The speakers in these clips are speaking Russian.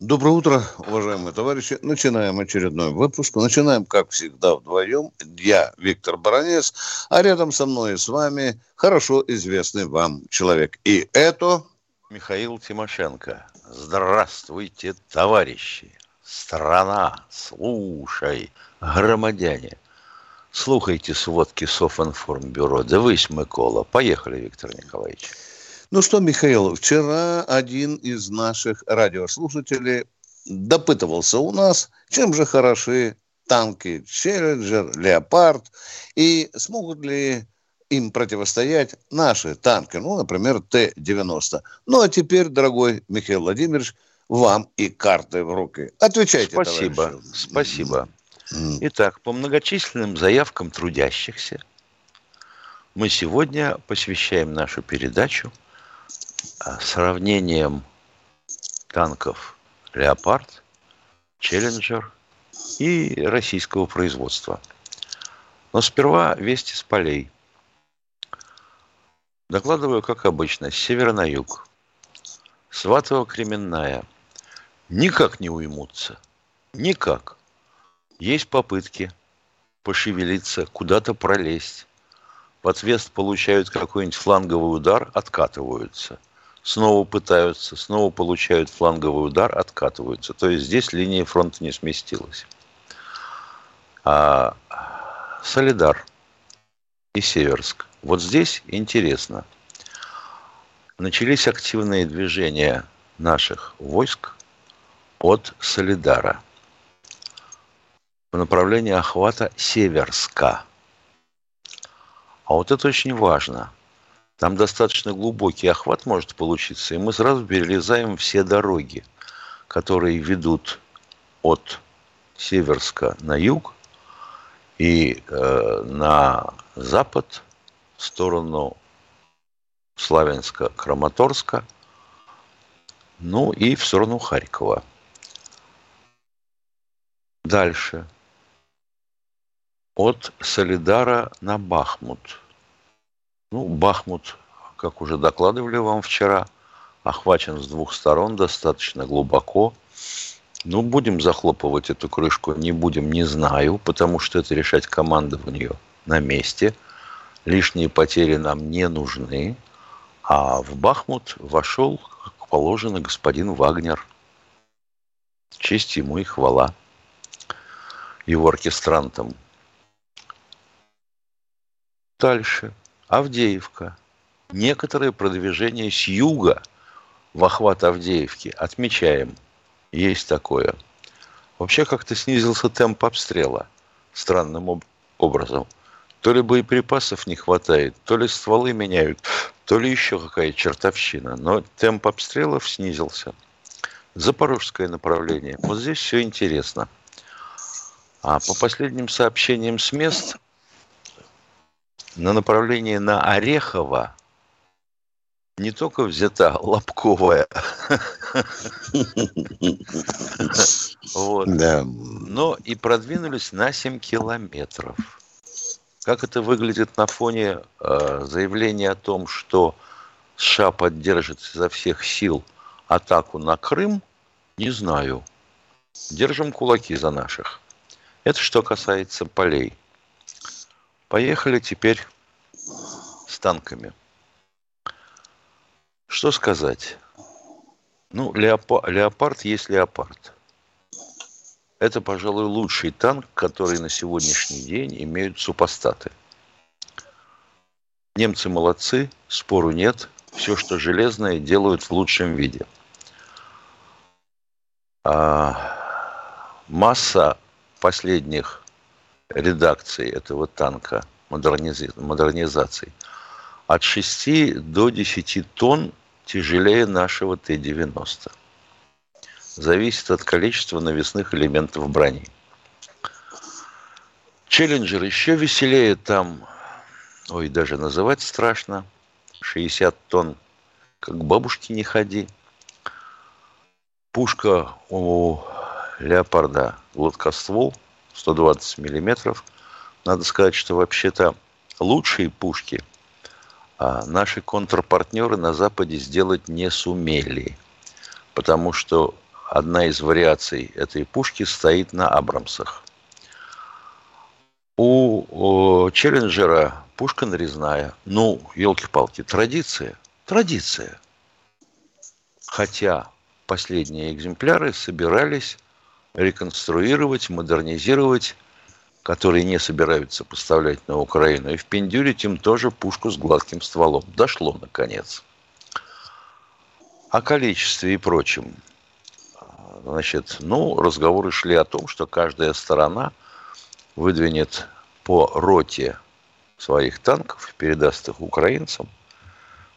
Доброе утро, уважаемые товарищи. Начинаем очередной выпуск. Начинаем, как всегда, вдвоем. Я Виктор Баранец, а рядом со мной и с вами хорошо известный вам человек. И это... Михаил Тимошенко. Здравствуйте, товарищи. Страна, слушай, громадяне. Слухайте сводки Софинформбюро. Дивись, Микола. Поехали, Виктор Николаевич. Ну что, Михаил, вчера один из наших радиослушателей допытывался у нас, чем же хороши танки Челленджер, Леопард, и смогут ли им противостоять наши танки, ну, например, Т-90. Ну, а теперь, дорогой Михаил Владимирович, вам и карты в руки. Отвечайте, Спасибо, товарищи. спасибо. Итак, по многочисленным заявкам трудящихся мы сегодня посвящаем нашу передачу – сравнением танков «Леопард», «Челленджер» и российского производства. Но сперва вести с полей. Докладываю, как обычно, с севера на юг. Сватово-Кременная. Никак не уймутся. Никак. Есть попытки пошевелиться, куда-то пролезть. Ответ получают какой-нибудь фланговый удар, откатываются снова пытаются, снова получают фланговый удар, откатываются. То есть здесь линия фронта не сместилась. А Солидар и Северск. Вот здесь интересно. Начались активные движения наших войск от Солидара в направлении охвата Северска. А вот это очень важно – там достаточно глубокий охват может получиться, и мы сразу перелезаем все дороги, которые ведут от Северска на юг и э, на запад в сторону Славянска, Краматорска, ну и в сторону Харькова. Дальше. От Солидара на Бахмут – ну, Бахмут, как уже докладывали вам вчера, охвачен с двух сторон достаточно глубоко. Ну, будем захлопывать эту крышку, не будем, не знаю, потому что это решать командованию на месте. Лишние потери нам не нужны. А в Бахмут вошел, как положено, господин Вагнер. Честь ему и хвала его оркестрантам. Дальше. Авдеевка. Некоторые продвижения с юга в охват Авдеевки отмечаем. Есть такое. Вообще как-то снизился темп обстрела странным образом. То ли боеприпасов не хватает, то ли стволы меняют, то ли еще какая чертовщина. Но темп обстрелов снизился. Запорожское направление. Вот здесь все интересно. А по последним сообщениям с мест, на направлении на Орехово не только взята лобковая, но и продвинулись на 7 километров. Как это выглядит на фоне э, заявления о том, что США поддержит изо всех сил атаку на Крым, не знаю. Держим кулаки за наших. Это что касается полей. Поехали теперь с танками. Что сказать? Ну, леопард, леопард есть леопард. Это, пожалуй, лучший танк, который на сегодняшний день имеют супостаты. Немцы молодцы, спору нет. Все, что железное, делают в лучшем виде. А масса последних редакций этого танка, модернизи... модернизаций, от 6 до 10 тонн тяжелее нашего Т-90. зависит от количества навесных элементов брони. Челленджер еще веселее, там, ой, даже называть страшно, 60 тонн, как бабушки не ходи. Пушка у Леопарда гладкоствол 120 миллиметров. Надо сказать, что вообще-то лучшие пушки а наши контрпартнеры на Западе сделать не сумели, потому что одна из вариаций этой пушки стоит на Абрамсах. У, у Челленджера пушка нарезная. Ну, елки-палки, традиция. Традиция. Хотя последние экземпляры собирались реконструировать, модернизировать, которые не собираются поставлять на Украину, и впендюрить им тоже пушку с гладким стволом. Дошло, наконец. О количестве и прочем. Значит, ну, разговоры шли о том, что каждая сторона выдвинет по роте своих танков, передаст их украинцам.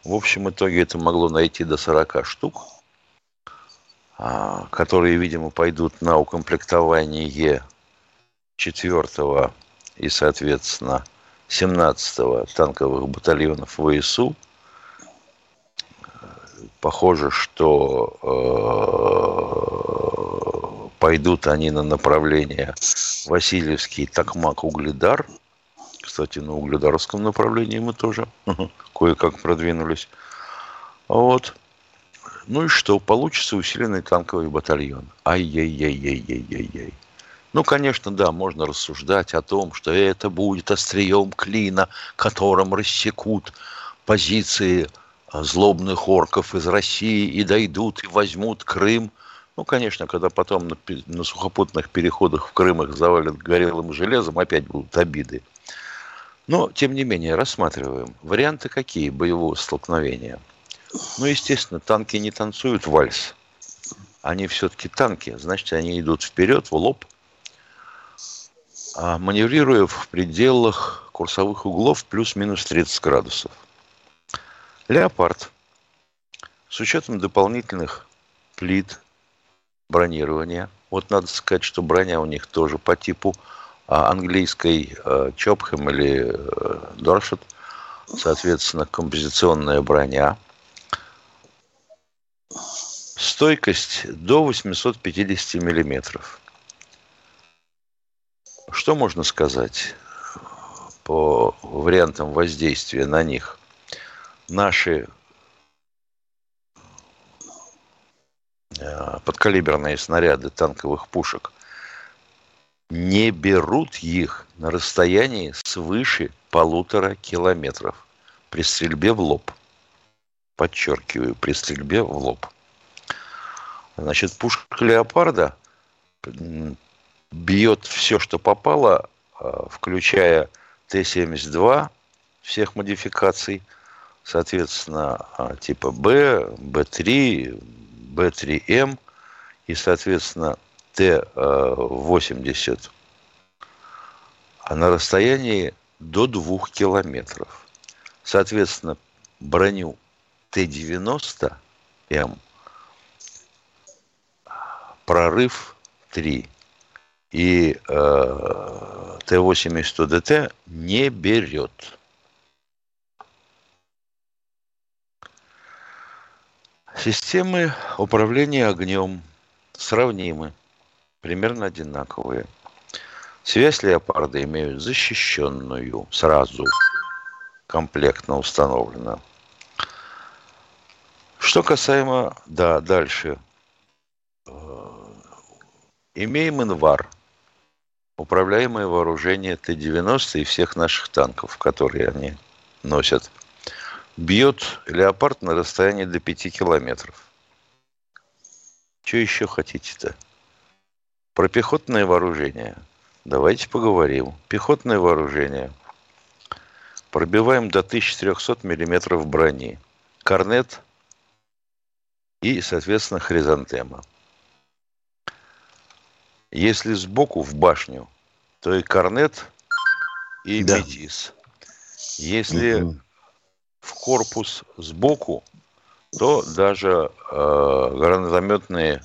В общем итоге это могло найти до 40 штук, которые, видимо, пойдут на укомплектование 4 и, соответственно, 17-го танковых батальонов ВСУ. Похоже, что э, пойдут они на направление Васильевский, Токмак, Угледар. Кстати, на угледарском направлении мы тоже кое-как продвинулись. Вот. Ну и что? Получится усиленный танковый батальон. Ай-яй-яй-яй-яй-яй-яй. Ну, конечно, да, можно рассуждать о том, что это будет острием клина, которым рассекут позиции а, злобных орков из России и дойдут и возьмут Крым. Ну, конечно, когда потом на, на сухопутных переходах в Крым их завалят горелым железом, опять будут обиды. Но, тем не менее, рассматриваем. Варианты какие боевого столкновения? Ну, естественно, танки не танцуют вальс. Они все-таки танки, значит, они идут вперед, в лоб, а маневрируя в пределах курсовых углов плюс-минус 30 градусов. Леопард с учетом дополнительных плит бронирования. Вот надо сказать, что броня у них тоже по типу а, английской а, Чопхэм или Доршет. Соответственно, композиционная броня. Стойкость до 850 миллиметров. Что можно сказать по вариантам воздействия на них? Наши Э, подкалиберные снаряды танковых пушек не берут их на расстоянии свыше полутора километров при стрельбе в лоб. Подчеркиваю, при стрельбе в лоб. Значит, пушка леопарда бьет все, что попало, э, включая Т-72 всех модификаций, соответственно, э, типа Б, Б3, Б3М и, соответственно, Т-80 а на расстоянии до 2 километров. Соответственно, броню Т-90М прорыв 3 и э, Т-80 ДТ не берет. Системы управления огнем сравнимы, примерно одинаковые. Связь леопарда имеют защищенную, сразу комплектно установлена. Что касаемо, да, дальше. Имеем инвар, управляемое вооружение Т-90 и всех наших танков, которые они носят бьет леопард на расстоянии до 5 километров. Что еще хотите-то? Про пехотное вооружение. Давайте поговорим. Пехотное вооружение. Пробиваем до 1300 миллиметров брони. Корнет и, соответственно, хризантема. Если сбоку в башню, то и корнет, и да. метис. Если угу в корпус сбоку, то даже э, гранатометные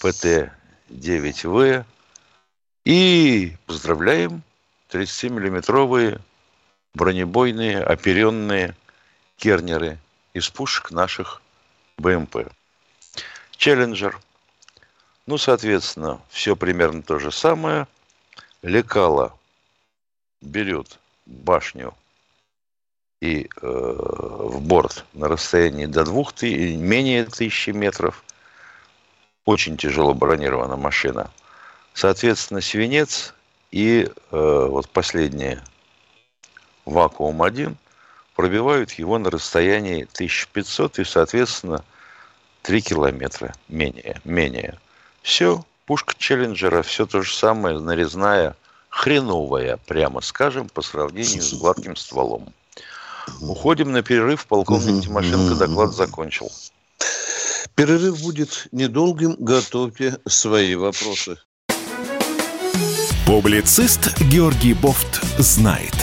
ПТ-9В. И поздравляем 30-миллиметровые бронебойные оперенные кернеры из пушек наших БМП. Челленджер. Ну, соответственно, все примерно то же самое. Лекала берет башню и э, в борт на расстоянии до двух, менее тысячи метров. Очень тяжело бронирована машина. Соответственно, свинец и э, вот последнее вакуум-1 пробивают его на расстоянии 1500 и, соответственно, 3 километра менее. менее. Все, пушка Челленджера, все то же самое, нарезная, хреновая, прямо скажем, по сравнению с гладким стволом. Уходим на перерыв. Полковник Тимошенко доклад закончил. Перерыв будет недолгим. Готовьте свои вопросы. Публицист Георгий Бофт знает.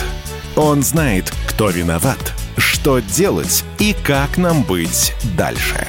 Он знает, кто виноват, что делать и как нам быть дальше.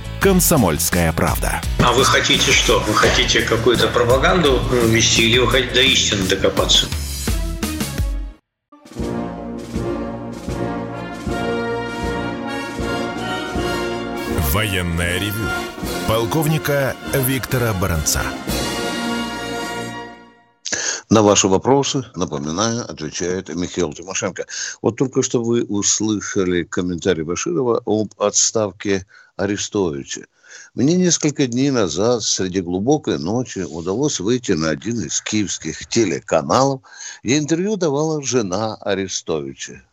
«Комсомольская правда». А вы хотите что? Вы хотите какую-то пропаганду вести или вы хотите до истины докопаться? Военная ревю. Полковника Виктора Баранца. На ваши вопросы, напоминаю, отвечает Михаил Тимошенко. Вот только что вы услышали комментарий Баширова об отставке Арестовича. Мне несколько дней назад среди глубокой ночи удалось выйти на один из киевских телеканалов, где интервью давала жена Арестовича.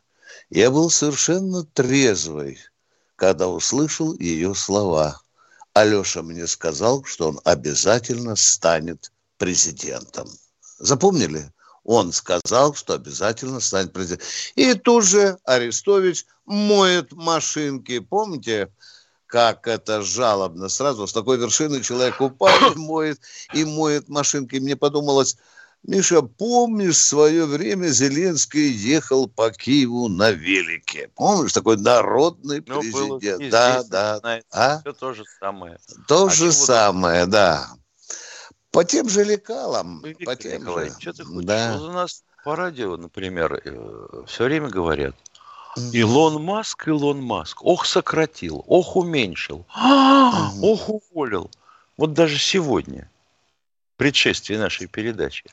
Я был совершенно трезвый, когда услышал ее слова. Алеша мне сказал, что он обязательно станет президентом. Запомнили? Он сказал, что обязательно станет президентом. И тут же Арестович моет машинки. Помните, как это жалобно. Сразу с такой вершины человек упал и моет, и моет машинки. Мне подумалось, Миша, помнишь, в свое время Зеленский ехал по Киеву на велике? Помнишь, такой народный ну, президент? Было, да, здесь, да. Знаете, а? Все то же самое. То а же самое, да. По тем же лекалам. Виктор по тем Николаевич, же. что ты хочешь? Да. Вот у нас по радио, например, э, все время говорят, Илон Маск, Илон Маск. Ох, сократил, ох, уменьшил, а, ох, уволил. Вот даже сегодня, предшествие нашей передачи,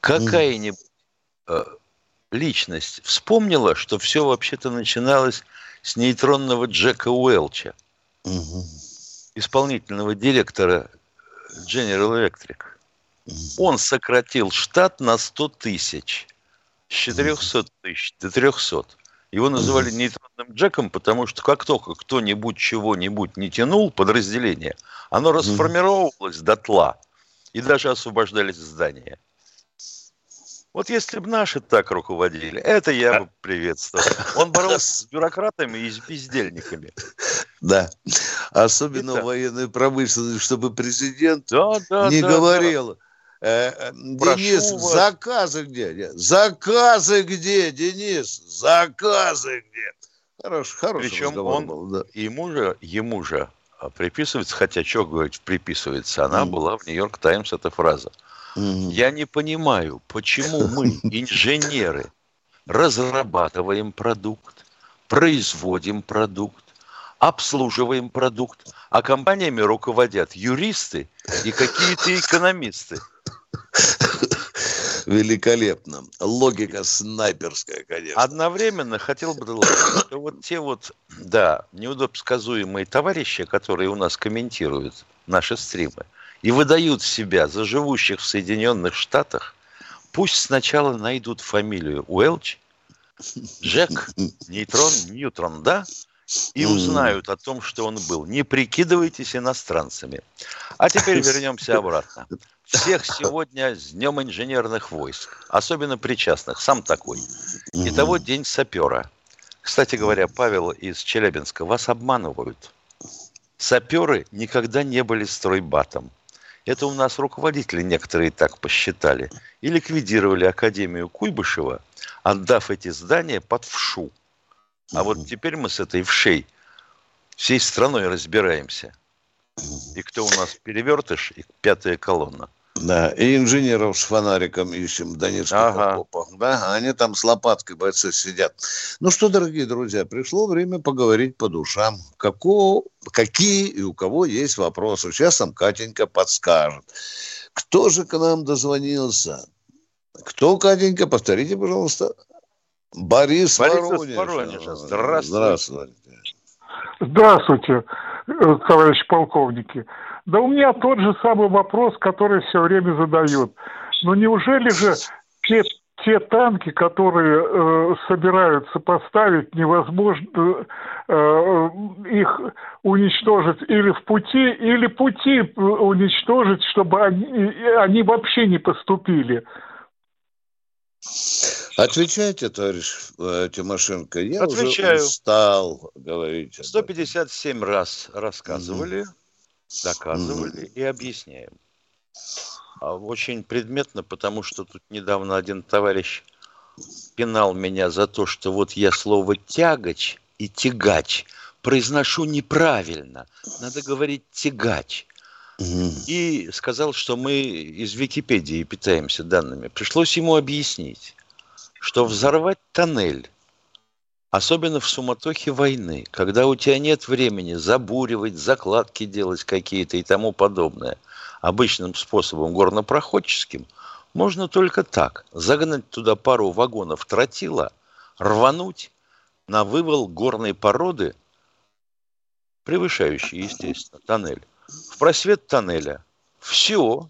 какая-нибудь э, личность вспомнила, что все вообще-то начиналось с нейтронного Джека Уэлча, исполнительного директора General Electric. Он сократил штат на 100 тысяч. С 400 тысяч до 300. Его называли нейтронным Джеком, потому что как только кто-нибудь чего-нибудь не тянул, подразделение, оно расформировалось до тла. И даже освобождались здания. Вот если бы наши так руководили, это я бы приветствовал. Он боролся с бюрократами и с бездельниками. Да. Особенно в военной промышленности, чтобы президент да, да, не да, говорил. Да. Э, э, Денис, вас. заказы где? Заказы где, Денис? Заказы где? Хорош, хороший Причем он, был, да. ему же, ему же а, приписывается, хотя что говорить, приписывается, она mm. была в Нью-Йорк Таймс, эта фраза. Mm. Я не понимаю, почему мы, инженеры, разрабатываем продукт, производим продукт, обслуживаем продукт, а компаниями руководят юристы и какие-то экономисты. Великолепно. Логика снайперская, конечно. Одновременно хотел бы доложить, что вот те вот, да, неудобсказуемые товарищи, которые у нас комментируют наши стримы и выдают себя за живущих в Соединенных Штатах, пусть сначала найдут фамилию Уэлч, Джек, Нейтрон, Ньютрон, да? И узнают о том, что он был. Не прикидывайтесь иностранцами. А теперь вернемся обратно. Всех сегодня с Днем инженерных войск, особенно причастных, сам такой. Итого день сапера. Кстати говоря, Павел из Челябинска, вас обманывают. Саперы никогда не были стройбатом. Это у нас руководители некоторые так посчитали. И ликвидировали Академию Куйбышева, отдав эти здания под вшу. А вот теперь мы с этой вшей всей страной разбираемся. И кто у нас перевертыш, и пятая колонна. Да, и инженеров с фонариком ищем в Донецких ага. окопах. Да, они там с лопаткой бойцы сидят. Ну что, дорогие друзья, пришло время поговорить по душам. Какого, какие и у кого есть вопросы. Сейчас нам Катенька подскажет. Кто же к нам дозвонился? Кто, Катенька? Повторите, пожалуйста. Борис, Борис Воронеж. Воронежа. Здравствуйте. Здравствуйте. Здравствуйте, э, товарищи полковники. Да у меня тот же самый вопрос, который все время задают. Но неужели же те, те танки, которые э, собираются поставить, невозможно э, их уничтожить или в пути, или пути уничтожить, чтобы они, они вообще не поступили? Отвечайте, товарищ э, Тимошенко. Я Отвечаю. уже устал говорить. 157 раз рассказывали, mm доказывали mm и объясняем. А очень предметно, потому что тут недавно один товарищ пинал меня за то, что вот я слово «тягач» и «тягач» произношу неправильно. Надо говорить «тягач». И сказал, что мы из Википедии питаемся данными. Пришлось ему объяснить что взорвать тоннель, особенно в суматохе войны, когда у тебя нет времени забуривать, закладки делать какие-то и тому подобное, обычным способом горнопроходческим, можно только так. Загнать туда пару вагонов тротила, рвануть на вывал горной породы, превышающий, естественно, тоннель, в просвет тоннеля. Все.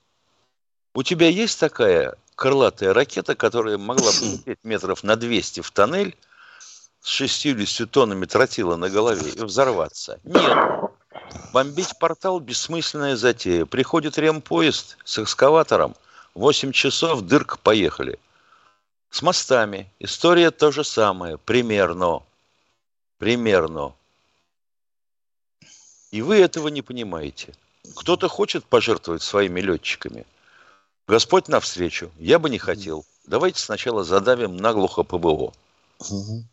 У тебя есть такая крылатая ракета, которая могла бы лететь метров на 200 в тоннель с 60 тоннами тротила на голове и взорваться. Нет. Бомбить портал – бессмысленная затея. Приходит ремпоезд с экскаватором, 8 часов, дырка, поехали. С мостами. История то же самое. Примерно. Примерно. И вы этого не понимаете. Кто-то хочет пожертвовать своими летчиками – Господь навстречу. Я бы не хотел. Давайте сначала задавим наглухо ПБО. Угу.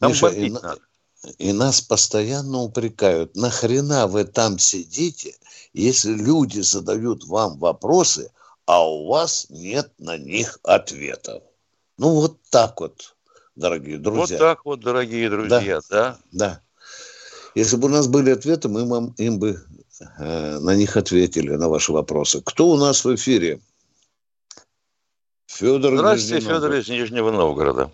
Там Миша, и, надо. и нас постоянно упрекают. Нахрена вы там сидите, если люди задают вам вопросы, а у вас нет на них ответов? Ну, вот так вот, дорогие друзья. Вот так вот, дорогие друзья, да? Да. да. Если бы у нас были ответы, мы вам им бы э, на них ответили, на ваши вопросы. Кто у нас в эфире? Федор Здравствуйте, Федор из Нижнего Новгорода.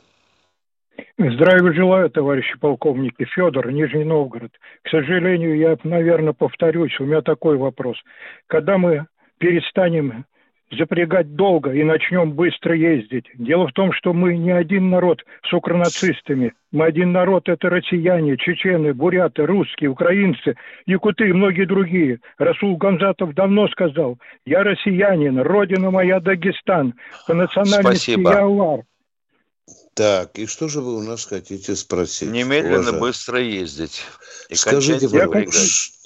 Здравия желаю, товарищи полковники. Федор, Нижний Новгород. К сожалению, я, наверное, повторюсь, у меня такой вопрос. Когда мы перестанем запрягать долго и начнем быстро ездить. Дело в том, что мы не один народ с укронацистами. Мы один народ – это россияне, чечены, буряты, русские, украинцы, якуты и многие другие. Расул Гамзатов давно сказал, я россиянин, родина моя Дагестан, по национальности Спасибо. я авар. Так, и что же вы у нас хотите спросить? Немедленно уважаемый? быстро ездить. И Скажите, пожалуйста,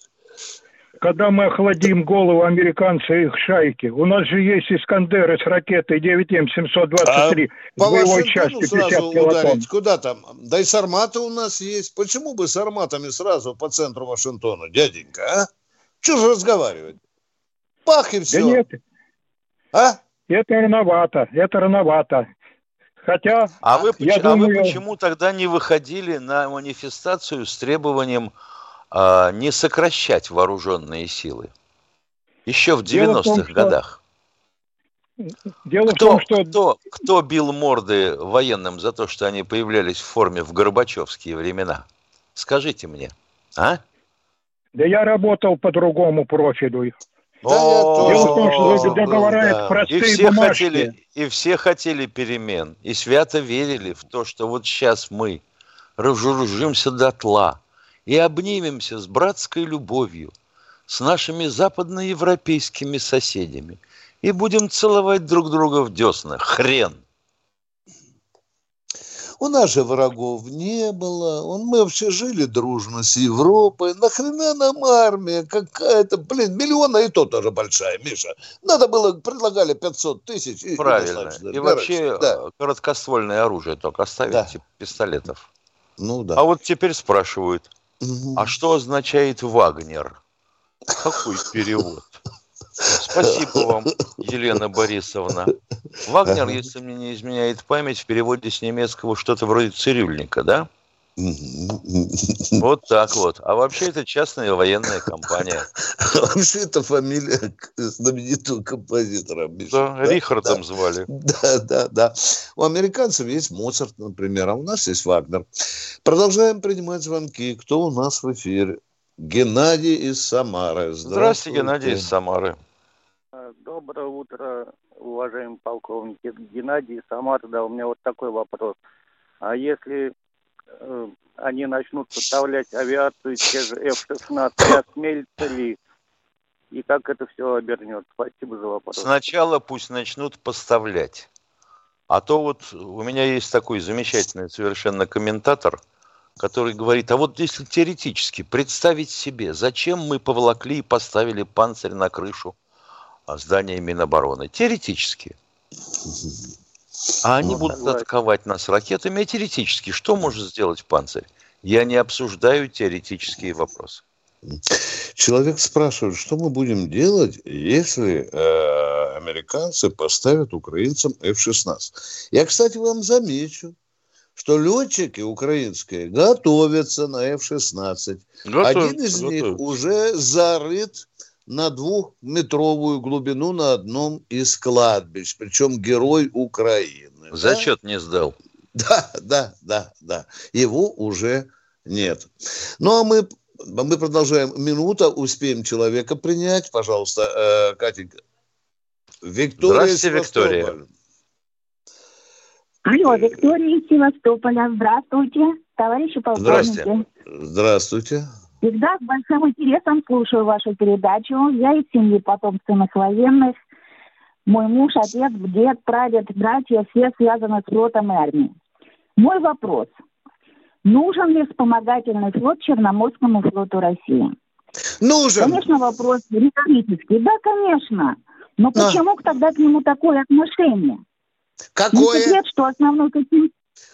когда мы охладим голову американцы и их шайки. У нас же есть Искандеры с ракетой 9М723 а боевой части 50 ударить. Куда там? Да и Сарматы у нас есть. Почему бы с Арматами сразу по центру Вашингтона, дяденька, а? Чего же разговаривать? Пах и все. Да нет. А? Это рановато, это рановато. Хотя, а вы, я а думаю... вы почему тогда не выходили на манифестацию с требованием не сокращать вооруженные силы. Еще в 90-х годах. Дело кто, в том, что... Кто, кто бил морды военным за то, что они появлялись в форме в Горбачевские времена? Скажите мне, а? Да я работал по другому профилю. Да Дело в том, что договора простые и все бумажки. Хотели, и все хотели перемен, и свято верили в то, что вот сейчас мы разоружимся дотла, и обнимемся с братской любовью с нашими западноевропейскими соседями. и будем целовать друг друга в десна. Хрен. У нас же врагов не было. Мы вообще жили дружно с Европой. Нахрена нам армия какая-то? Блин, миллиона и то тоже большая, Миша. Надо было, предлагали 500 тысяч. И, Правильно. И, и вообще да. Э, короткоствольное оружие только оставить, да. типа пистолетов. Ну да. А вот теперь спрашивают, угу. а что означает Вагнер? Какой перевод? Спасибо вам, Елена Борисовна. Вагнер, если мне не изменяет память, в переводе с немецкого что-то вроде цирюльника, да? Вот так вот. А вообще это частная военная компания. Вообще это фамилия знаменитого композитора. Да, да Рихардом да, звали. Да, да, да. У американцев есть Моцарт, например, а у нас есть Вагнер. Продолжаем принимать звонки. Кто у нас в эфире? Геннадий из Самары. Здравствуйте, Здравствуйте Геннадий из Самары. Доброе утро, уважаемый полковник Геннадий из Самары. Да, у меня вот такой вопрос. А если они начнут поставлять авиацию, те же F-16, осмелится ли и как это все обернет? Спасибо за вопрос. Сначала пусть начнут поставлять. А то вот у меня есть такой замечательный совершенно комментатор – который говорит, а вот если теоретически представить себе, зачем мы поволокли и поставили панцирь на крышу а, здания Минобороны? Теоретически. А они ну, будут согласен. атаковать нас ракетами, а теоретически что может сделать панцирь? Я не обсуждаю теоретические вопросы. Человек спрашивает, что мы будем делать, если э, американцы поставят украинцам F-16. Я, кстати, вам замечу, что летчики украинские готовятся на F-16. Готов, Один из готов. них уже зарыт на двухметровую глубину на одном из кладбищ, причем герой Украины. Зачет да? не сдал. Да, да, да, да. Его уже нет. Ну, а мы, мы продолжаем. Минута, успеем человека принять. Пожалуйста, э, Катенька. Виктория Здравствуйте, Виктория. Алло, Виктория из Севастополя. Здравствуйте, товарищи полковники. Здравствуйте. Здравствуйте. Всегда с большим интересом слушаю вашу передачу. Я из семьи потомственных военных. Мой муж, отец, дед, прадед, братья, все связаны с флотом и армией. Мой вопрос. Нужен ли вспомогательный флот Черноморскому флоту России? Нужен. Конечно, вопрос риторический. Да, конечно. Но а. почему тогда к нему такое отношение? Какое? Не секрет, что основной каким...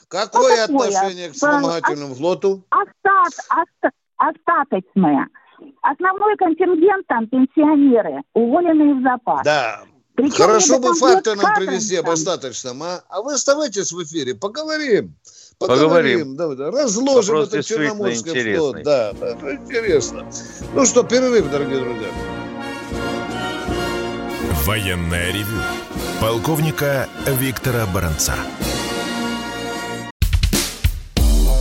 Какое ну, отношение к вспомогательному флоту? Остат, ост, остаточное. Основной контингент там пенсионеры, уволенные в запас. Да. Причем Хорошо бы факты нам привести об остаточном, а? А вы оставайтесь в эфире, поговорим. Поговорим. поговорим. Да, да. Разложим Вопрос это Черноморский флот. Да, да, интересно. Ну что, перерыв, дорогие друзья. Военная ревю полковника Виктора Баранца.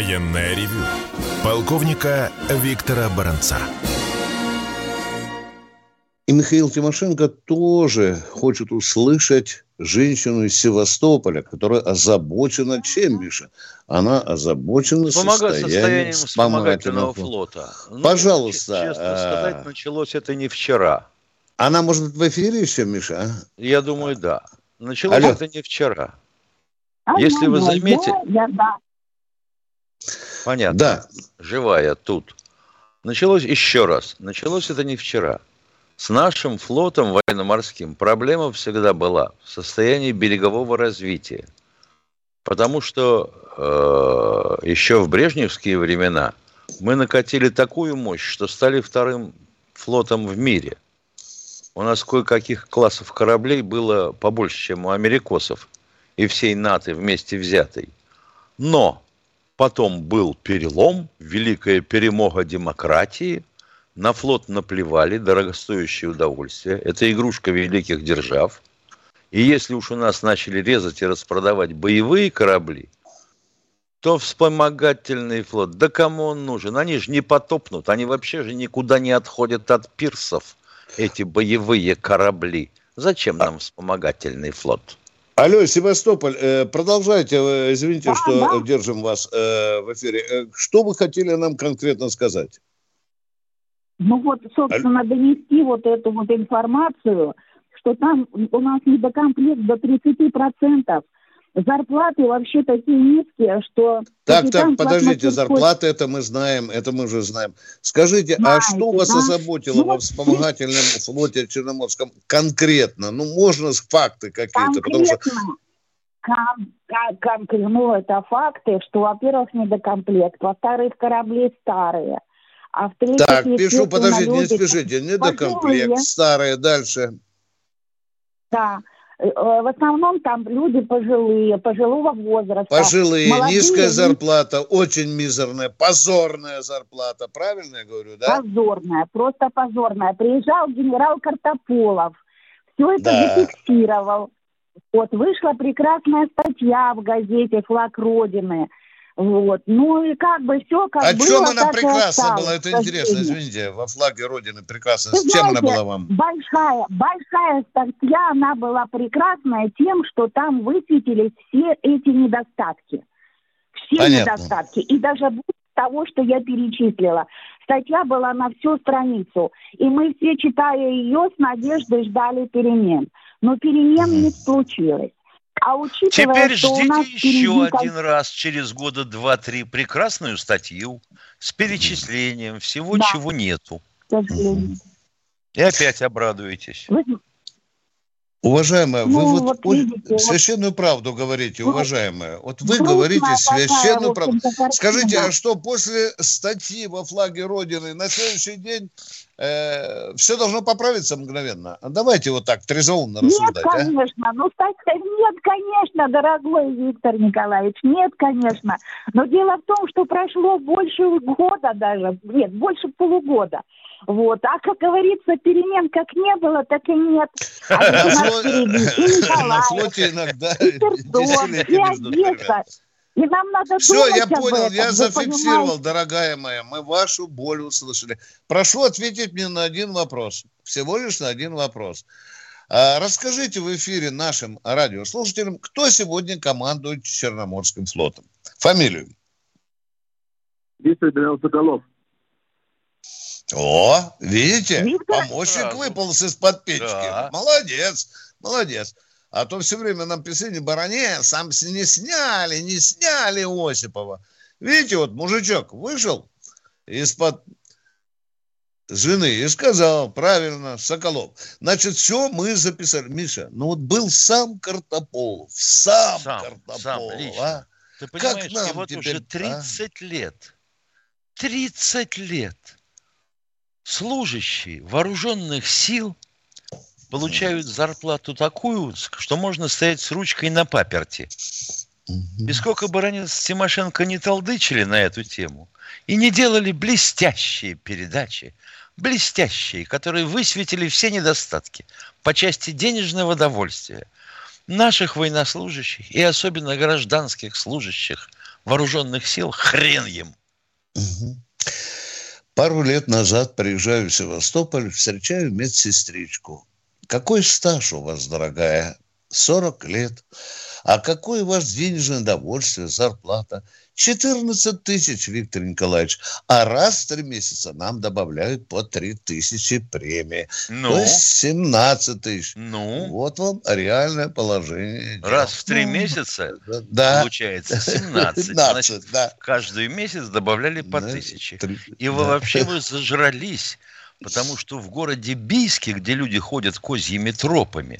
Военное ревю полковника Виктора Баранца. И Михаил Тимошенко тоже хочет услышать женщину из Севастополя, которая озабочена чем, Миша? Она озабочена состоянием, состоянием вспомогательного флота. Ну, Пожалуйста. Честно сказать, началось это не вчера. Она может быть в эфире еще, Миша? А? Я думаю, да. Началось Алло. это не вчера. Если вы заметили... Я, да. Понятно. Да. Живая тут. Началось еще раз. Началось это не вчера. С нашим флотом военно-морским проблема всегда была в состоянии берегового развития. Потому что э, еще в брежневские времена мы накатили такую мощь, что стали вторым флотом в мире. У нас кое-каких классов кораблей было побольше, чем у америкосов и всей НАТО вместе взятой. Но Потом был перелом, великая перемога демократии, на флот наплевали, дорогостоящее удовольствие. Это игрушка великих держав. И если уж у нас начали резать и распродавать боевые корабли, то вспомогательный флот, да кому он нужен? Они же не потопнут, они вообще же никуда не отходят от пирсов, эти боевые корабли. Зачем нам вспомогательный флот? Алло, Севастополь, э, продолжайте, э, извините, да, что да. держим вас э, в эфире. Что вы хотели нам конкретно сказать? Ну вот, собственно, донести вот эту вот информацию, что там у нас недокомплект до 30%. Зарплаты вообще такие низкие, что... Так, так, подождите, зарплаты это мы знаем, это мы уже знаем. Скажите, а Знаете, а что вас да? озаботило ну, во вспомогательном флоте Черноморском конкретно? Ну, можно факты какие-то, потому что... Кон, кон, ну, это факты, что, во-первых, недокомплект, во-вторых, корабли старые, а в-третьих... Так, пишу, подождите, не спешите, недокомплект, старые, дальше. Да, в основном там люди пожилые, пожилого возраста. Пожилые, молодые, низкая зарплата, очень мизерная, позорная зарплата, правильно я говорю, да? Позорная, просто позорная. Приезжал генерал Картополов, все это да. зафиксировал. Вот вышла прекрасная статья в газете «Флаг Родины», вот. Ну и как бы все как О было, чем она прекрасна была? Это интересно, извините, во флаге Родины прекрасно. С чем она была вам? Большая, большая статья, она была прекрасная тем, что там высветились все эти недостатки. Все Понятно. недостатки. И даже того, что я перечислила. Статья была на всю страницу. И мы все, читая ее, с надеждой ждали перемен. Но перемен не случилось. А учитывая, Теперь что ждите еще впереди... один раз через года два-три прекрасную статью с перечислением всего, да. чего нету. И опять обрадуетесь. Вы, Уважаемая, ну, вы вот, вот видите, священную вот... правду говорите, ну, уважаемая. Вот вы говорите священную правду. Скажите, а что после статьи во флаге Родины на следующий день э, все должно поправиться мгновенно? Давайте вот так трезвоумно рассуждать. Нет, конечно. А? Ну, нет, конечно, дорогой Виктор Николаевич, нет, конечно. Но дело в том, что прошло больше года даже, нет, больше полугода. Вот. А, как говорится, перемен как не было, так и нет. А на флоте иногда и нам надо Все, я понял, этом, я зафиксировал, дорогая моя. Мы вашу боль услышали. Прошу ответить мне на один вопрос. Всего лишь на один вопрос. А, расскажите в эфире нашим радиослушателям, кто сегодня командует Черноморским флотом. Фамилию. Виктор Соколов. О, видите, Виктор? помощник выполз из-под печки. Да. Молодец, молодец. А то все время нам писали, бароне, сам не сняли, не сняли Осипова. Видите, вот мужичок вышел из-под жены и сказал, правильно, Соколов. Значит, все мы записали. Миша, ну вот был сам Картополов, сам, сам Картополов. Сам, лично. а? Ты понимаешь, как нам вот теперь, уже 30 а? лет, 30 лет служащие вооруженных сил получают зарплату такую, что можно стоять с ручкой на паперти. И сколько баронец Тимошенко не толдычили на эту тему, и не делали блестящие передачи, блестящие, которые высветили все недостатки по части денежного довольствия наших военнослужащих и особенно гражданских служащих вооруженных сил, хрен им. Пару лет назад приезжаю в Севастополь, встречаю медсестричку. Какой стаж у вас, дорогая? 40 лет. А какое у вас денежное удовольствие, зарплата? 14 тысяч, Виктор Николаевич. А раз в три месяца нам добавляют по 3 тысячи премии. Ну? То есть 17 тысяч. Ну? Вот вам реальное положение. Раз в три месяца да. получается 17. 17 Значит, да. каждый месяц добавляли по да, тысяче. 3, И вы да. вообще вы зажрались. Потому что в городе Бийске, где люди ходят козьими тропами,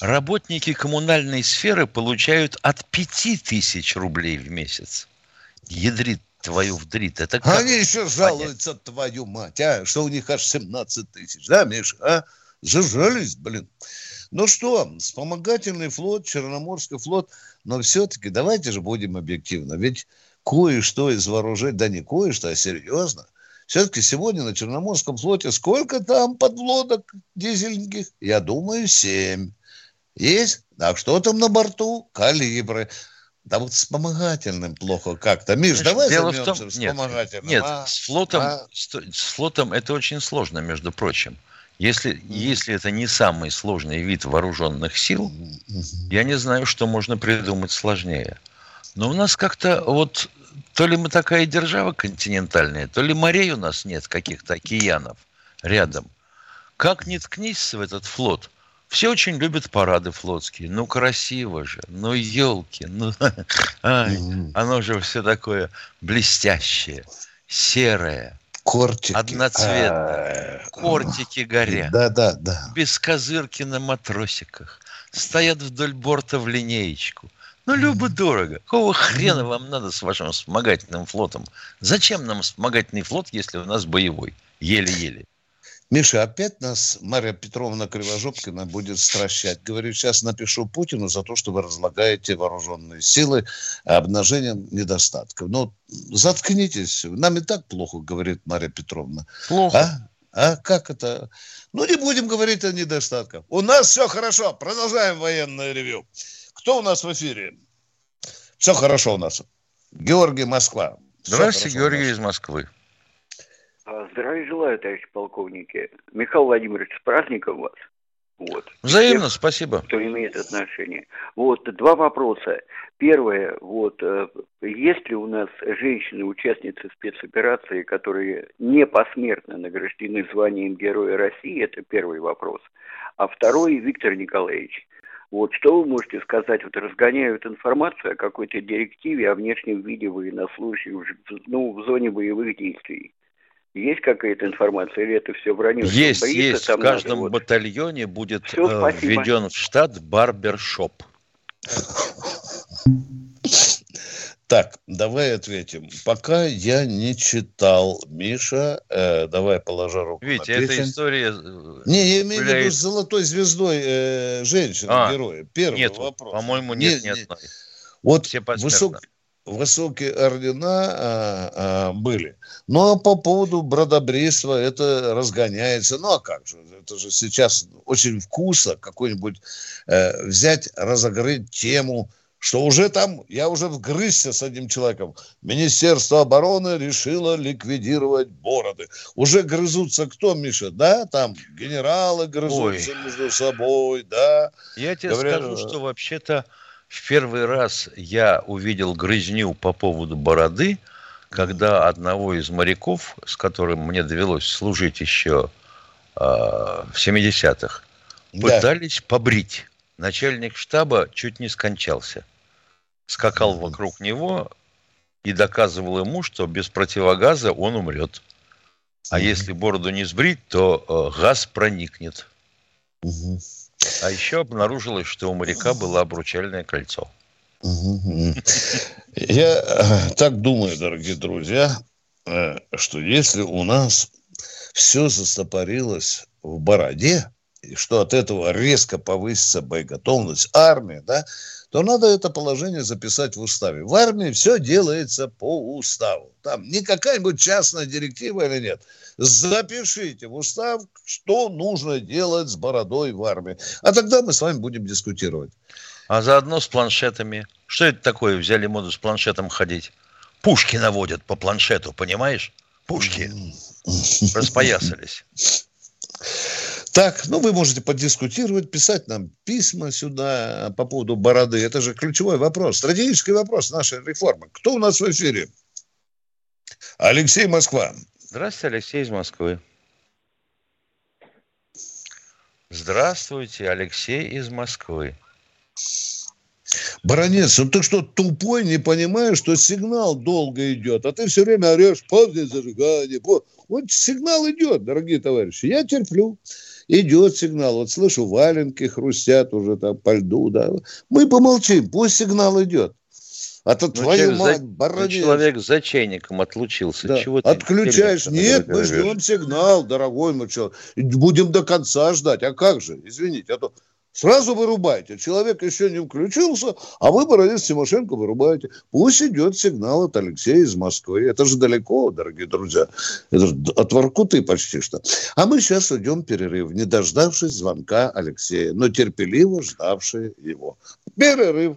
работники коммунальной сферы получают от 5 тысяч рублей в месяц. Ядрит твою вдрит. Это как Они еще понять? жалуются, твою мать, а, что у них аж 17 тысяч. Да, Миша, а? Зажались, блин. Ну что, вспомогательный флот, Черноморский флот, но все-таки давайте же будем объективны. Ведь кое-что из вооружений, да не кое-что, а серьезно, Все-таки сегодня на Черноморском флоте сколько там подлодок дизельных? Я думаю, семь. Есть? Так что там на борту? Калибры. Да вот вспомогательным плохо как-то. Миш, давай Дело займемся в том, вспомогательным. нет а? с, флотом, а? с, с флотом это очень сложно, между прочим. Если, если это не самый сложный вид вооруженных сил, я не знаю, что можно придумать сложнее. Но у нас как-то вот то ли мы такая держава континентальная, то ли морей у нас нет, каких-то океанов рядом. Как не ткнись в этот флот, все очень любят парады флотские. Ну, красиво же. Ну, елки. Ну, ай, оно же все такое блестящее, серое, Кортики. одноцветное. Кортики горят. Да, да, да. Без козырки на матросиках. Стоят вдоль борта в линеечку. Ну, любо-дорого. Какого хрена вам надо с вашим вспомогательным флотом? Зачем нам вспомогательный флот, если у нас боевой? Еле-еле. Миша, опять нас Мария Петровна Кривожопкина будет стращать. Говорю, сейчас напишу Путину за то, что вы разлагаете вооруженные силы обнажением недостатков. Ну, заткнитесь. Нам и так плохо, говорит Мария Петровна. Плохо. А? А как это? Ну, не будем говорить о недостатках. У нас все хорошо. Продолжаем военное ревю. Кто у нас в эфире? Все хорошо у нас. Георгий Москва. Всё Здравствуйте, Георгий из Москвы. А, Здравия желаю, товарищ полковники. Михаил Владимирович, с праздником вас. Вот. Взаимно, Всех, спасибо. кто имеет отношение. Вот, два вопроса. Первое, вот, э, есть ли у нас женщины-участницы спецоперации, которые не посмертно награждены званием Героя России? Это первый вопрос. А второй, Виктор Николаевич, вот что вы можете сказать? Вот разгоняют информацию о какой-то директиве о внешнем виде военнослужащих ну, в зоне боевых действий. Есть какая-то информация или это все вранье? Есть, боится есть. В там надо, каждом вот. батальоне будет Всё, э, введен в штат барбершоп. Так, давай ответим. Пока я не читал, Миша, э, давай положа руку Видите, на эта история... э, Не, я имею в виду с золотой звездой э, женщины, А, героя. Первый Нет, вопрос. по-моему, нет Не- ни одной. Вот Все высок- высокие ордена а, а, были. Ну, а по поводу бродобрейства это разгоняется. Ну, а как же? Это же сейчас очень вкусно какой-нибудь э, взять, разогреть тему, что уже там, я уже вгрызся с одним человеком. Министерство обороны решило ликвидировать бороды. Уже грызутся кто, Миша? Да, там генералы грызутся между собой, да. Я тебе Говорят, скажу, э, что вообще-то в первый раз я увидел грызню по поводу бороды, когда одного из моряков, с которым мне довелось служить еще э, в 70-х, Да. пытались побрить. Начальник штаба чуть не скончался. Скакал вокруг него и доказывал ему, что без противогаза он умрет. А если бороду не сбрить, то э, газ проникнет. А еще обнаружилось, что у моряка было обручальное кольцо. Я э, так думаю, дорогие друзья, э, что если у нас все застопорилось в бороде, что от этого резко повысится боеготовность армии, да, то надо это положение записать в уставе. В армии все делается по уставу. Там не какая-нибудь частная директива или нет. Запишите в устав, что нужно делать с бородой в армии. А тогда мы с вами будем дискутировать. А заодно с планшетами. Что это такое? Взяли моду с планшетом ходить. Пушки наводят по планшету, понимаешь? Пушки. Распоясались. Так, ну вы можете подискутировать, писать нам письма сюда по поводу бороды. Это же ключевой вопрос, стратегический вопрос нашей реформы. Кто у нас в эфире? Алексей Москва. Здравствуйте, Алексей из Москвы. Здравствуйте, Алексей из Москвы. Баронец, ну ты что, тупой, не понимаешь, что сигнал долго идет, а ты все время орешь, позднее зажигание. по-». Вот сигнал идет, дорогие товарищи, я терплю. Идет сигнал, вот слышу, валенки хрустят уже там по льду, да. Мы помолчим, пусть сигнал идет. А то Ну, твою человек, мать, за, человек за чайником отлучился. Да. Чего ты Отключаешь. телефон Нет, мы ждем сигнал, дорогой мой человек. Будем до конца ждать. А как же? Извините, а то Сразу вырубайте. Человек еще не включился, а вы, Бородец Тимошенко, вырубаете. Пусть идет сигнал от Алексея из Москвы. Это же далеко, дорогие друзья. Это же от Воркуты почти что. А мы сейчас идем перерыв, не дождавшись звонка Алексея, но терпеливо ждавшие его. Перерыв.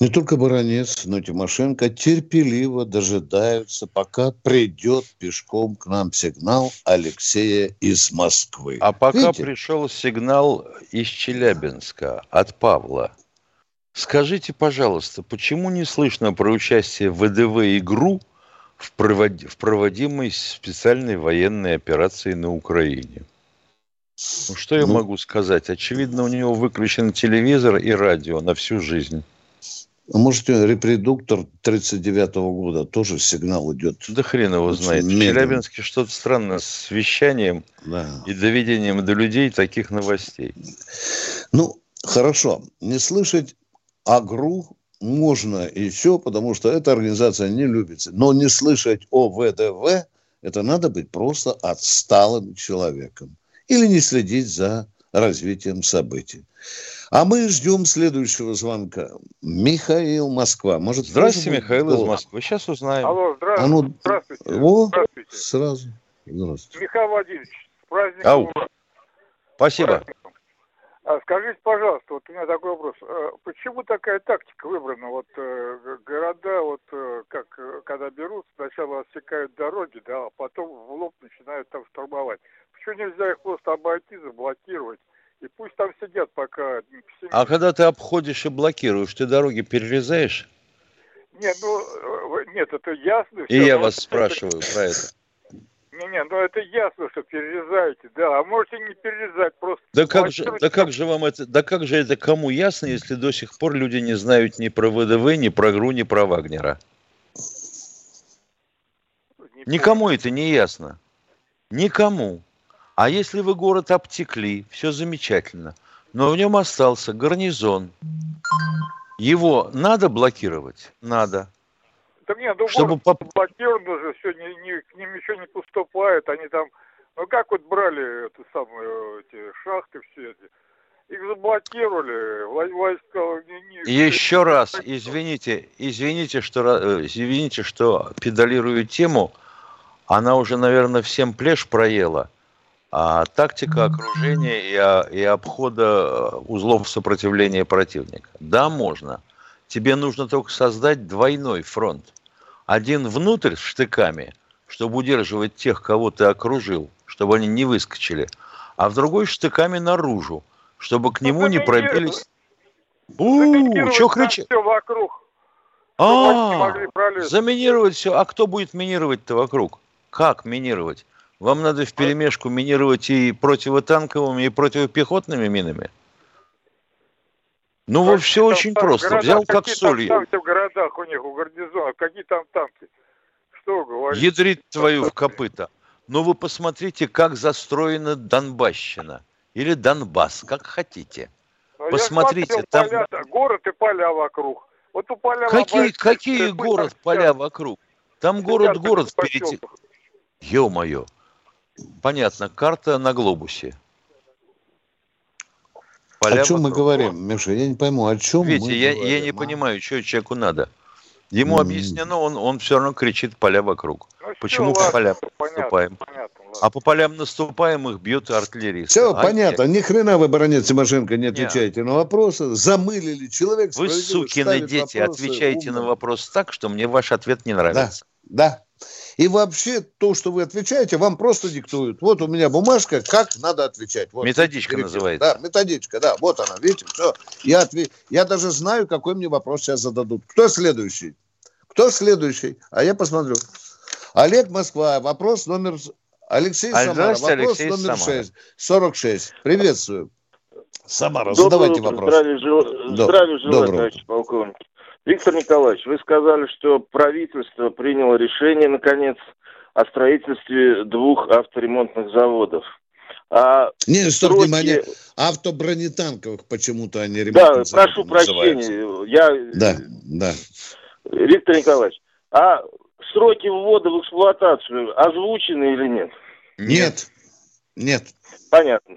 Не только Баранец, но и Тимошенко терпеливо дожидаются, пока придет пешком к нам сигнал Алексея из Москвы. А пока Видите? пришел сигнал из Челябинска от Павла. Скажите, пожалуйста, почему не слышно про участие в ВДВ игру в, провод- в проводимой специальной военной операции на Украине? Ну, что я Ну. могу сказать? Очевидно, у него выключен телевизор и радио на всю жизнь. Может, репродуктор 39 года тоже сигнал идет? Да хрен его знает. В медленно. Челябинске что-то странное с вещанием Да. и доведением до людей таких новостей. Ну, хорошо. Не слышать АГРУ можно еще, потому что эта организация не любится. Но не слышать о ВДВ, это надо быть просто отсталым человеком. Или не следить за развитием событий. А мы ждем следующего звонка. Михаил Москва. Может, Здравствуйте, Михаил из? Москвы. Сейчас узнаем. Алло, здра... А ну, здравствуйте. О, Здравствуйте. сразу. Здравствуйте. Михаил Владимирович, с праздником Ау. вас. Спасибо. праздником. А скажите, пожалуйста, вот у меня такой вопрос. Э, Почему такая тактика выбрана? Вот э, города, вот э, как э, когда берут, сначала отсекают дороги, да, а потом в лоб начинают там штурмовать. Почему нельзя их просто обойти, заблокировать? И пусть там сидят, пока... А когда ты обходишь и блокируешь, ты дороги перерезаешь? Нет, ну, э, нет, это ясно. И я вас это- спрашиваю про это. Не-не, ну это ясно, что перерезаете, да. А можете не перерезать, просто... Да как же, да как же вам это, да как же это кому ясно, если до сих пор люди не знают ни про ВДВ, ни про ГРУ, ни про Вагнера? Не Никому это не ясно. Никому. А если вы город обтекли, все замечательно, но в нем остался гарнизон, его надо блокировать? Надо. Так нет, ну Чтобы город поп- блокирован уже, все, не, не- к ним еще не поступает, они там, ну как вот брали эту самую, эти шахты все эти, их заблокировали, вой- войска... Не, не- Еще раз, извините, извините, что, э, извините, что педалирую тему, она уже, наверное, всем плешь проела. А тактика окружения и, а- и обхода э, узлов сопротивления противника. Да, можно. Тебе нужно только создать двойной фронт. Один внутрь с штыками, чтобы удерживать тех, кого ты окружил, чтобы они не выскочили, а в другой штыками наружу, чтобы к нему не пробились. У, что кричит? вокруг, А, заминировать все. А кто будет минировать-то вокруг? Как минировать? Вам надо в перемешку минировать и противотанковыми, и противопехотными минами? Ну, вот Какие все очень просто. города, Взял как какие соль. танки в городах у них, у гарнизонов, какие там танки? Что вы говорите? Ядрит твою в копыта. Но вы посмотрите, как застроена Донбасщина. Или Донбасс, как хотите. Ну, я посмотрите, смотрел там- поля, город и поля вокруг. Вот у поля Какие, обойти, какие город, поля вокруг? Там сидят город, впереди. Ё-моё. Понятно, карта на глобусе. Поля О чем мы вокруг. говорим, Миша? Я не пойму, о чем Видите, мы я, говорим. я не а? понимаю, что человеку надо. Ему М. объяснено, он, он все равно кричит поля вокруг. Ну, Почему по ладно, полям понятно, наступаем? понятно, ладно. А по полям наступаем, их бьет артиллерия. Все понятно. Ни хрена вы, баронец Тимошенко, не отвечаете на вопросы. Замылили человек. Вы, сукины дети, вопросы отвечаете на умно. вопрос так, что мне ваш ответ не нравится. Да. И вообще то, что вы отвечаете, вам просто диктуют. Вот у меня бумажка, как надо отвечать. Вот, Методичка директива. называется. Да, методичка, да. Вот она, видите, все. Я, отве- я даже знаю, какой мне вопрос сейчас зададут. Кто следующий? Кто следующий? А я посмотрю. Олег Москва, вопрос номер... Алексей А, Самара, вопрос Алексей номер Самары. 6, 46. Приветствую. Самара, Доброе задавайте утро. вопрос. Здравия, жел... До- Здравия желаю, товарищ полковник. Виктор Николаевич, вы сказали, что правительство приняло решение, наконец, о строительстве двух авторемонтных заводов. А Не, стоп, сроки- внимание, автобронетанковых почему-то они Да, ремонтные заводы прошу называются. прощения. Я... Да, да. Виктор Николаевич, а сроки ввода в эксплуатацию озвучены или нет? Нет, нет. Понятно.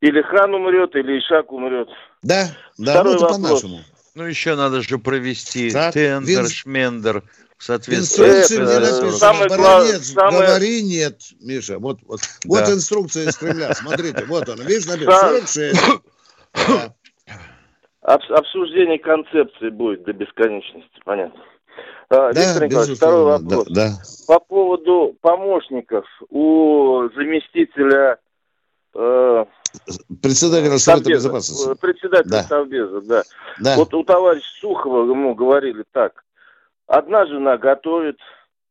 Или хан умрет, или Ишак умрет. Да, да, Второй ну это вопрос. по-нашему. Ну, еще надо же провести Так, тендер, Вин- шмендер в соответствии инструкции Это, не э, написано. самое Баронец, самое- говори нет, Миша. Вот, вот, вот Да. инструкция из Кремля. Смотрите, вот она. Видишь, написано Да. 46. Да. Обс- обсуждение концепции будет до бесконечности, понятно. А, Да, Виктор Николаевич, второй безусловно. Да, вопрос. да. По поводу помощников у заместителя э, Председателя Совета Совбеза, Безопасности. э, председателя Да. Совбеза, да. Да. Вот у товарища Сухова ему говорили так. Одна жена готовит,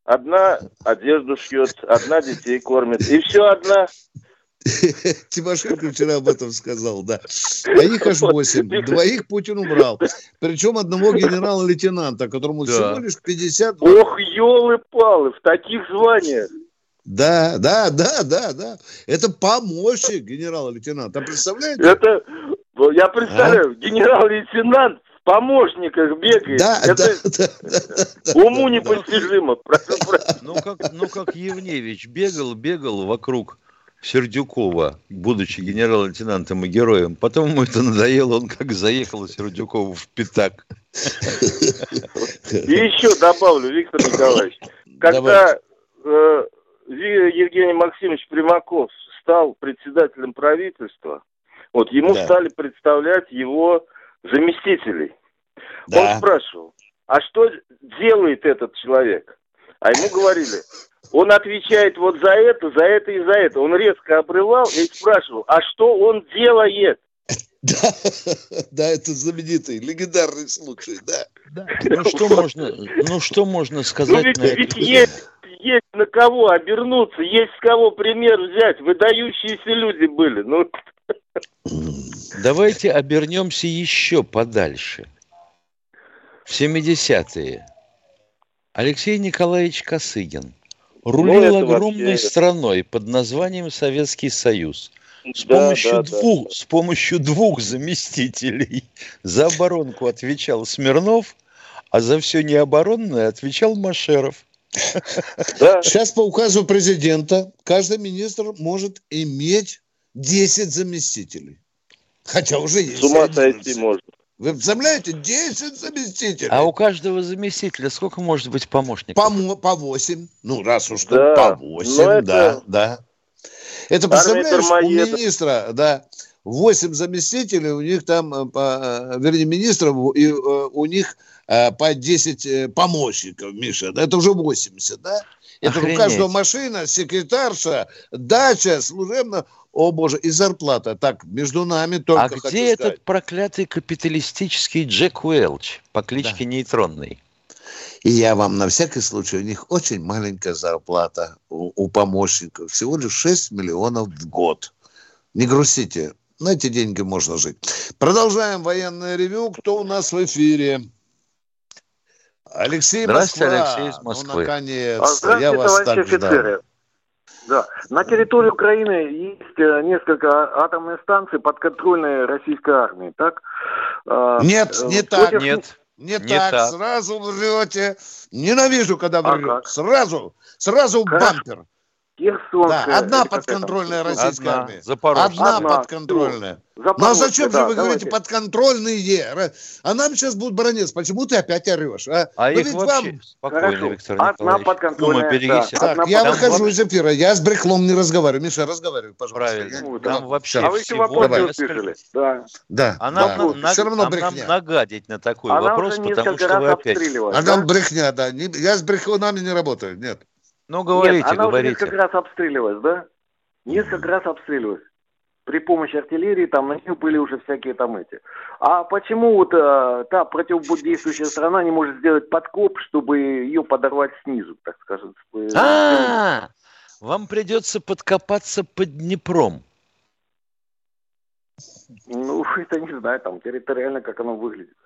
одна одежду шьет, одна детей кормит. И все одна. Тимошенко вчера об этом сказал, да. А их аж восемь. Двоих Путин убрал. Причем одного генерала-лейтенанта, которому Да. всего лишь 50... Ох, елы-палы, в таких званиях. Да, да, да, да, да. Это помощник генерала-лейтенанта. А представляете? Это, я представляю, генерал-лейтенант в помощниках бегает. Да, Это да, да, да, да. уму непостижимо. Прошу прощения. Ну как, ну, как Евневич бегал, бегал вокруг Сердюкова, будучи генерал-лейтенантом и героем. Потом ему это надоело, он как заехал Сердюкову в пятак. И еще добавлю, Виктор Николаевич, когда э, Евгений Максимович Примаков стал председателем правительства, вот ему Да. стали представлять его заместителей. Он Да. спрашивал, а что делает этот человек? А ему говорили, он отвечает вот за это, за это и за это. Он резко обрывал и спрашивал, а что он делает? Да, да, это знаменитый, легендарный случай, да. Ну что можно, ну что можно Ну сказать ведь, на это? ведь есть, есть на кого обернуться, есть с кого пример взять. Выдающиеся люди были. Ну, Давайте обернемся еще подальше. В 70-е Алексей Николаевич Косыгин рулил Ну, огромной вообще- страной под названием Советский Союз. С да, помощью, да, да. двух, с помощью двух заместителей за оборонку отвечал Смирнов, а за все необоронное отвечал Машеров. Да. Сейчас по указу президента каждый министр может иметь 10 заместителей. Хотя уже есть. С ума 11. сойти можно. Вы представляете, 10 заместителей. А у каждого заместителя сколько может быть помощников? По, по 8. Ну, раз уж Да, по 8, но это- да, да. Это, Армия представляешь, у министра, да, 8 заместителей, у них там, э, э, вернее, министров, и э, у них по 10 э, помощников, Миша. Это уже 80, да? Это же у Охренеть. каждого машина, секретарша, дача, служебная. О, боже, и зарплата. Так, между нами только А где сказать. этот проклятый капиталистический Джек Уэлч по кличке Нейтронный? И я вам на всякий случай, у них очень маленькая зарплата у, у помощников, всего лишь 6 миллионов в год. Не грустите, на эти деньги можно жить. Продолжаем военное ревю. Кто у нас в эфире? Алексей Здравствуйте, Москва. Алексей из Ну, Москвы. наконец-то, А, я Здравствуйте, вас товарищи так ждал. офицеры. Да. На территории Украины есть э, несколько атомных станций подконтрольной российской армии, так? А, Нет, э, не так. против- Нет. Не, Не так, так. сразу врете. Ненавижу, когда А врете. как? Сразу, сразу Хорошо. бампер. Херсонская. Да, одна там? подконтрольная российская Одна, армия. Запорожская. Одна Одна, подконтрольная. Ну а Запорожская, зачем да, же вы говорите давайте. подконтрольные? Ра- А нам сейчас будут бронец. Почему ты опять орешь? А, А Ну их ведь вообще... вам- Спокойно, Хорошо. Виктор Одна подконтрольная, Ума берегись. да. Так, Одна я там выхожу из эфира. Я с брехлом не разговариваю. Миша, разговаривай, пожалуйста. Правильно. Я- Ну, Там да. вообще А вы еще вопрос не услышали. Да. Да, А да. нам, на- все равно а нам брехня. нагадить на такой Она вопрос, потому что вы опять... А да? нам брехня, да. Я с брехунами не работаю. Нет. Ну, говорите, Нет, она уже говорите. несколько раз обстреливалась, да? Несколько раз обстреливалась. При помощи артиллерии там на нее были уже всякие там эти. А почему вот э, та противодействующая страна не может сделать подкоп, чтобы ее подорвать снизу, так скажем? э, А, вам придется подкопаться под Днепром. Ну, это не знаю, там территориально, как оно выглядит.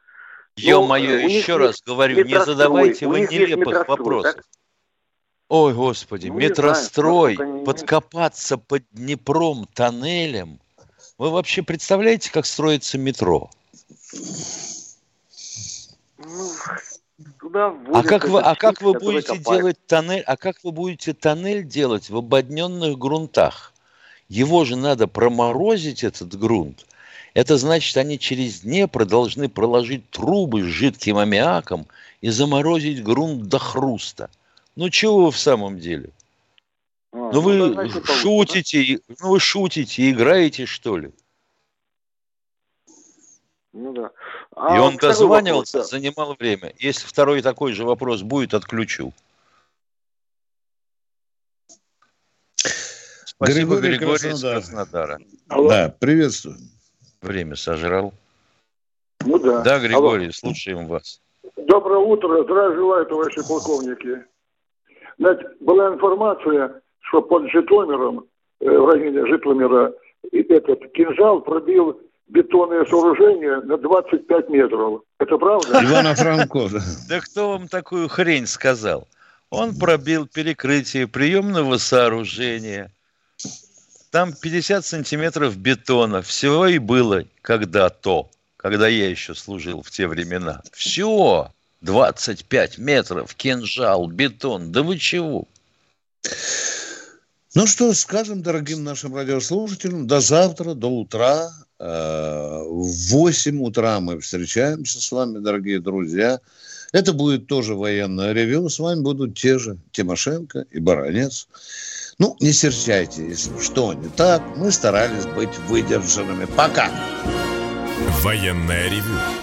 Ё-моё, ну, еще раз говорю, не задавайте вы нелепых вопросов. Так? Ой, господи, ну, метрострой, знаю, подкопаться под Днепром тоннелем. Вы вообще представляете, как строится метро? Ну, туда а как вы, а как вы будете копает. делать тоннель? А как вы будете тоннель делать в ободненных грунтах? Его же надо проморозить этот грунт. Это значит, они через Днепр должны проложить трубы с жидким аммиаком и заморозить грунт до хруста. Ну чего вы в самом деле? А, ну, ну вы значит, шутите, да? ну вы шутите, играете что ли? Ну да. А и он дозванивался, вопрос, да. занимал время. Если второй такой же вопрос будет, отключу. Спасибо, Григорий, Григорий Краснодар. из Краснодара. Алло. Да, приветствую. Время сожрал. Ну да. Да, Григорий, Алло. слушаем вас. Доброе утро. Здравия желаю, товарищи полковники. Значит, была информация, что под Житомиром, э, в районе Житомира, этот кинжал пробил бетонное сооружение на 25 метров. Это правда? Ивана Франко. Да кто вам такую хрень сказал? Он пробил перекрытие приемного сооружения – там 50 сантиметров бетона. Всего и было когда-то, когда я еще служил в те времена. Все. 25 метров, кинжал, бетон. Да вы чего? Ну что, скажем дорогим нашим радиослушателям, до завтра, до утра. Э, в 8 утра мы встречаемся с вами, дорогие друзья. Это будет тоже военное ревю. С вами будут те же Тимошенко и Баранец. Ну, не серчайте, если что не так. Мы старались быть выдержанными. Пока. Военная ревю.